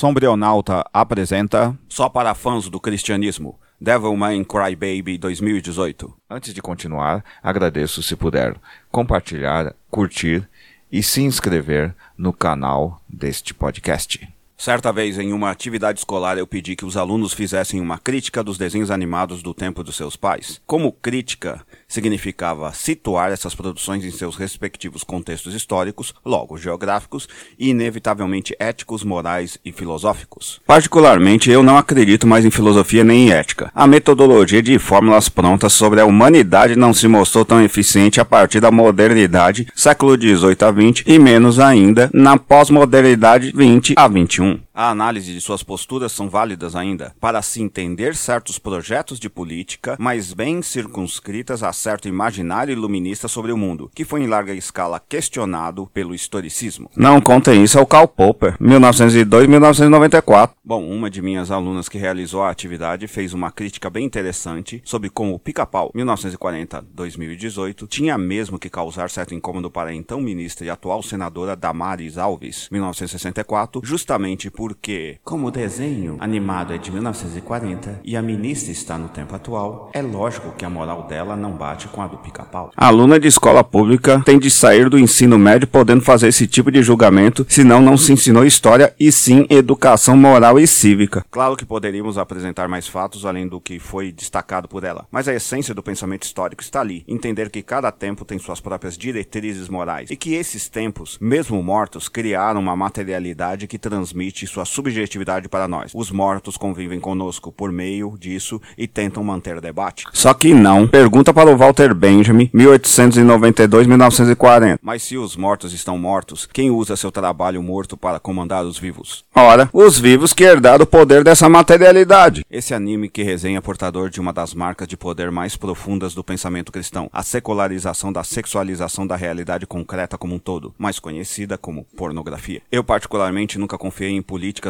Sombrionauta apresenta Só para fãs do cristianismo. Devilman Crybaby 2018. Antes de continuar, agradeço se puder compartilhar, curtir e se inscrever no canal deste podcast. Certa vez, em uma atividade escolar, eu pedi que os alunos fizessem uma crítica dos desenhos animados do tempo dos seus pais. Como crítica significava situar essas produções em seus respectivos contextos históricos, logo geográficos e inevitavelmente éticos, morais e filosóficos. Particularmente, eu não acredito mais em filosofia nem em ética. A metodologia de fórmulas prontas sobre a humanidade não se mostrou tão eficiente a partir da modernidade, século XVIII a XX, e menos ainda na pós-modernidade 20 a 21. Mm. A análise de suas posturas são válidas ainda para se entender certos projetos de política, mas bem circunscritas a certo imaginário iluminista sobre o mundo, que foi em larga escala questionado pelo historicismo. Não contem isso ao Karl Popper, 1902-1994. Bom, uma de minhas alunas que realizou a atividade fez uma crítica bem interessante sobre como o Pica-Pau, 1940-2018, tinha mesmo que causar certo incômodo para a então ministra e atual senadora Damares Alves, 1964, justamente porque, como o desenho animado é de 1940 e a ministra está no tempo atual, é lógico que a moral dela não bate com a do Pica-Pau. Aluna de escola pública tem de sair do ensino médio podendo fazer esse tipo de julgamento, senão não se ensinou história e sim educação moral e cívica. Claro que poderíamos apresentar mais fatos além do que foi destacado por ela, mas a essência do pensamento histórico está ali, entender que cada tempo tem suas próprias diretrizes morais e que esses tempos, mesmo mortos, criaram uma materialidade que transmite sua subjetividade para nós. Os mortos convivem conosco por meio disso e tentam manter debate. Só que não. Pergunta para o Walter Benjamin, 1892-1940. Mas se os mortos estão mortos, quem usa seu trabalho morto para comandar os vivos? Ora, os vivos que herdaram o poder dessa materialidade. Esse anime que resenha portador de uma das marcas de poder mais profundas do pensamento cristão, a secularização da sexualização da realidade concreta como um todo, mais conhecida como pornografia. Eu particularmente nunca confiei em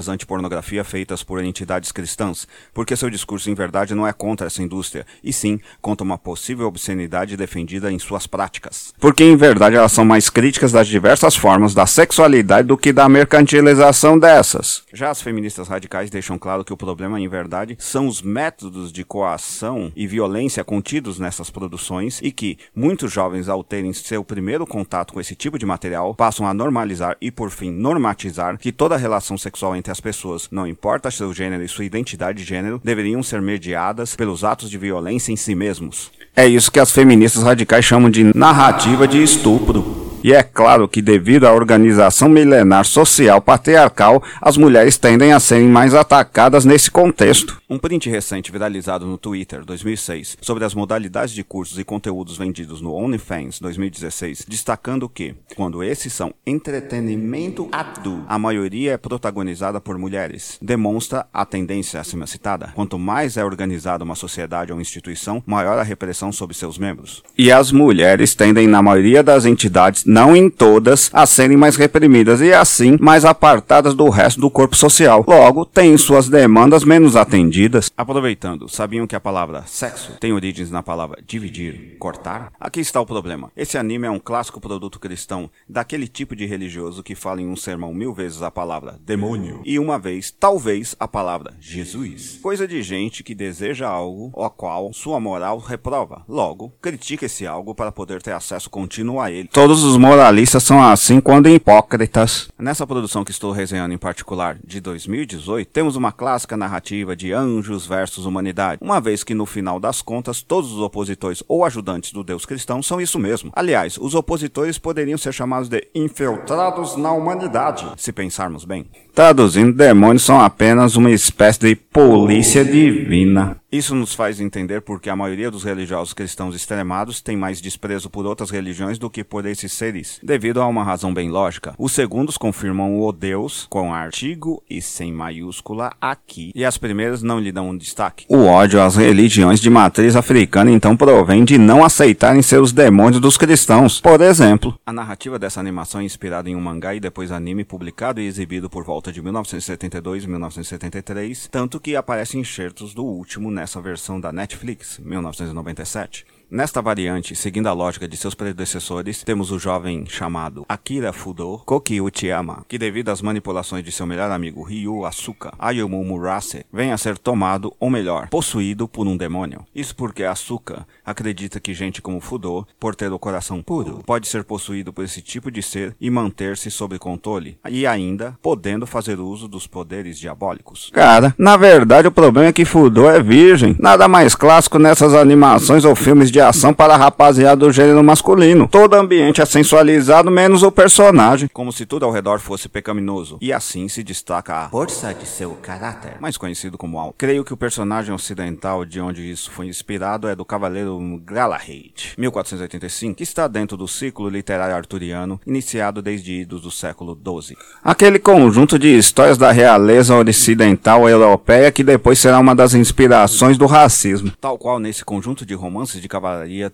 anti-pornografia feitas por entidades cristãs, porque seu discurso em verdade não é contra essa indústria, e sim contra uma possível obscenidade defendida em suas práticas. Porque em verdade elas são mais críticas das diversas formas da sexualidade do que da mercantilização dessas. Já as feministas radicais deixam claro que o problema, em verdade, são os métodos de coação e violência contidos nessas produções e que muitos jovens, ao terem seu primeiro contato com esse tipo de material, passam a normalizar e, por fim, normatizar que toda relação sexual entre as pessoas, não importa seu gênero e sua identidade de gênero, deveriam ser mediadas pelos atos de violência em si mesmos. É isso que as feministas radicais chamam de narrativa de estupro. E é claro que, devido à organização milenar social patriarcal, as mulheres tendem a serem mais atacadas nesse contexto. Um print recente viralizado no Twitter 2006 sobre as modalidades de cursos e conteúdos vendidos no OnlyFans 2016, destacando que, quando esses são entretenimento adulto, a maioria é protagonizada por mulheres, demonstra a tendência acima citada. Quanto mais é organizada uma sociedade ou instituição, maior a repressão sobre seus membros. E as mulheres tendem, na maioria das entidades, não em todas, a serem mais reprimidas e assim mais apartadas do resto do corpo social. Logo, têm suas demandas menos atendidas. Aproveitando, sabiam que a palavra sexo tem origens na palavra dividir, cortar? Aqui está o problema. Esse anime é um clássico produto cristão daquele tipo de religioso que fala em um sermão mil vezes a palavra demônio e uma vez, talvez, a palavra Jesus. Coisa de gente que deseja algo ao qual sua moral reprova. Logo, critica esse algo para poder ter acesso contínuo a ele. Todos os moralistas são assim quando hipócritas. Nessa produção que estou resenhando em particular, de 2018, temos uma clássica narrativa de anjos versus humanidade, uma vez que no final das contas todos os opositores ou ajudantes do Deus cristão são isso mesmo. Aliás, os opositores poderiam ser chamados de infiltrados na humanidade, se pensarmos bem. Traduzindo, demônios são apenas uma espécie de polícia divina. Isso nos faz entender porque a maioria dos religiosos cristãos extremados tem mais desprezo por outras religiões do que por esses seres, devido a uma razão bem lógica. Os segundos confirmam o Deus com artigo e sem maiúscula aqui, e as primeiras não lhe dão um destaque. O ódio às religiões de matriz africana então provém de não aceitarem ser os demônios dos cristãos. Por exemplo, a narrativa dessa animação é inspirada em um mangá e depois anime publicado e exibido por volta de 1972 e 1973, tanto que aparecem enxertos do último nessa versão da Netflix, 1997. Nesta variante, seguindo a lógica de seus predecessores, temos o jovem chamado Akira Fudo Koki Uchiyama, que devido às manipulações de seu melhor amigo Ryu Asuka, Ayumu Murase, vem a ser tomado, ou melhor, possuído por um demônio. Isso porque Asuka acredita que gente como Fudo, por ter o coração puro, pode ser possuído por esse tipo de ser e manter-se sob controle, e ainda podendo fazer uso dos poderes diabólicos. Cara, na verdade o problema é que Fudo é virgem. Nada mais clássico nessas animações ou filmes de ação para a rapaziada do gênero masculino. Todo ambiente é sensualizado, menos o personagem. Como se tudo ao redor fosse pecaminoso. E assim se destaca a força de seu caráter, mais conhecido como Al. Creio que o personagem ocidental de onde isso foi inspirado é do Cavaleiro Galahad, 1485, que está dentro do ciclo literário arturiano, iniciado desde idos do século XII. Aquele conjunto de histórias da realeza ocidental europeia que depois será uma das inspirações do racismo. Tal qual nesse conjunto de romances de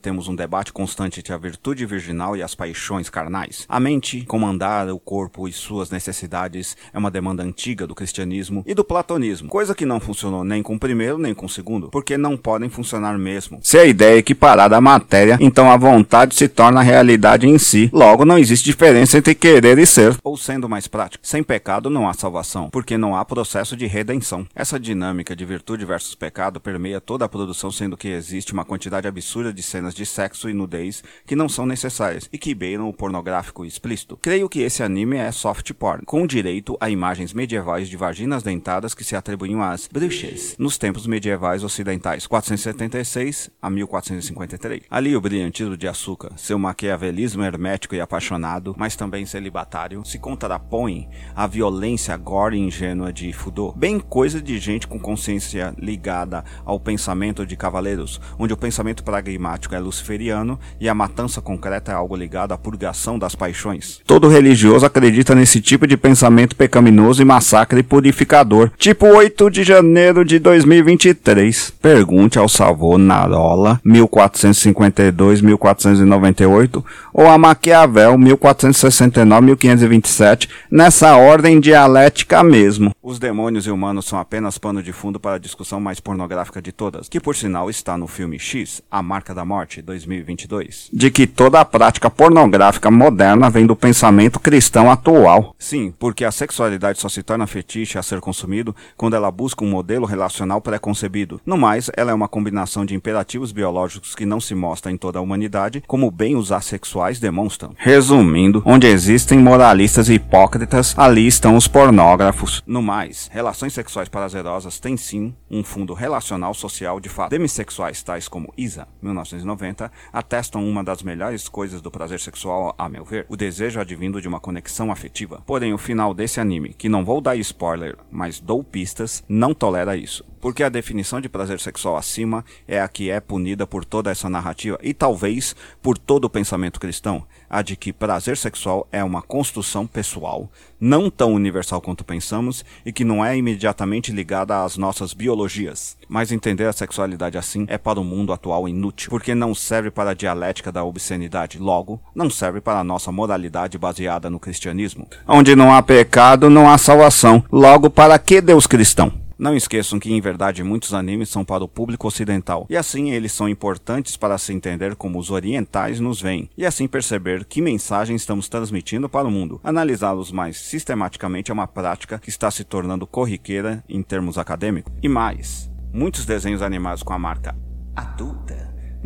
temos um debate constante entre a virtude virginal e as paixões carnais. A mente, comandar o corpo e suas necessidades é uma demanda antiga do cristianismo e do platonismo, coisa que não funcionou nem com o primeiro nem com o segundo, porque não podem funcionar mesmo. Se a ideia é equiparada à matéria, então a vontade se torna realidade em si. Logo, não existe diferença entre querer e ser. Ou sendo mais prático, sem pecado não há salvação, porque não há processo de redenção. Essa dinâmica de virtude versus pecado permeia toda a produção, sendo que existe uma quantidade absurda de cenas de sexo e nudez que não são necessárias e que beiram o pornográfico explícito. Creio que esse anime é soft porn, com direito a imagens medievais de vaginas dentadas que se atribuíam às bruxas nos tempos medievais ocidentais, 476 a 1453. Ali o brilhantismo de Asuka, seu maquiavelismo hermético e apaixonado, mas também celibatário, se contrapõe à violência gore e ingênua de Fudo, bem coisa de gente com consciência ligada ao pensamento de cavaleiros, onde o pensamento pragmático é luciferiano e a matança concreta é algo ligado à purgação das paixões. Todo religioso acredita nesse tipo de pensamento pecaminoso e massacre purificador, tipo 8 de janeiro de 2023. Pergunte ao Savonarola, 1452-1498, ou a Maquiavel, 1469-1527, nessa ordem dialética mesmo. Os demônios e humanos são apenas pano de fundo para a discussão mais pornográfica de todas, que por sinal está no filme X, A Marca da Morte, 2022. De que toda a prática pornográfica moderna vem do pensamento cristão atual. Sim, porque a sexualidade só se torna fetiche a ser consumido quando ela busca um modelo relacional pré-concebido. No mais, ela é uma combinação de imperativos biológicos que não se mostra em toda a humanidade, como bem os assexuais demonstram. Resumindo, onde existem moralistas e hipócritas, ali estão os pornógrafos. No mais, relações sexuais prazerosas têm sim um fundo relacional social de fato. Demissexuais tais como Isa, 1990, atestam uma das melhores coisas do prazer sexual, a meu ver, o desejo advindo de uma conexão afetiva. Porém, o final desse anime, que não vou dar spoiler, mas dou pistas, não tolera isso. Porque a definição de prazer sexual acima é a que é punida por toda essa narrativa e talvez por todo o pensamento cristão, a de que prazer sexual é uma construção pessoal, não tão universal quanto pensamos e que não é imediatamente ligada às nossas biologias. Mas entender a sexualidade assim é para o mundo atual inútil, porque não serve para a dialética da obscenidade, logo, não serve para a nossa moralidade baseada no cristianismo. Onde não há pecado, não há salvação. Logo, para que Deus cristão? Não esqueçam que, em verdade, muitos animes são para o público ocidental, e assim eles são importantes para se entender como os orientais nos veem, e assim perceber que mensagem estamos transmitindo para o mundo. Analisá-los mais sistematicamente é uma prática que está se tornando corriqueira em termos acadêmicos. E mais, muitos desenhos animados com a marca adulta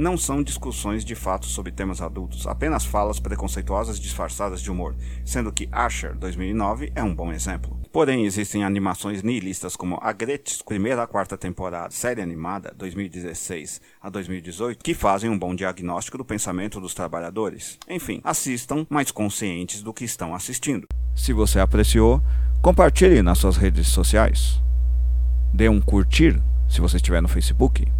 não são discussões de fato sobre temas adultos, apenas falas preconceituosas disfarçadas de humor, sendo que Asher 2009 é um bom exemplo. Porém, existem animações nihilistas como a Gretsch, primeira a quarta temporada, série animada 2016 a 2018, que fazem um bom diagnóstico do pensamento dos trabalhadores. Enfim, assistam, mais conscientes do que estão assistindo. Se você apreciou, compartilhe nas suas redes sociais. Dê um curtir se você estiver no Facebook.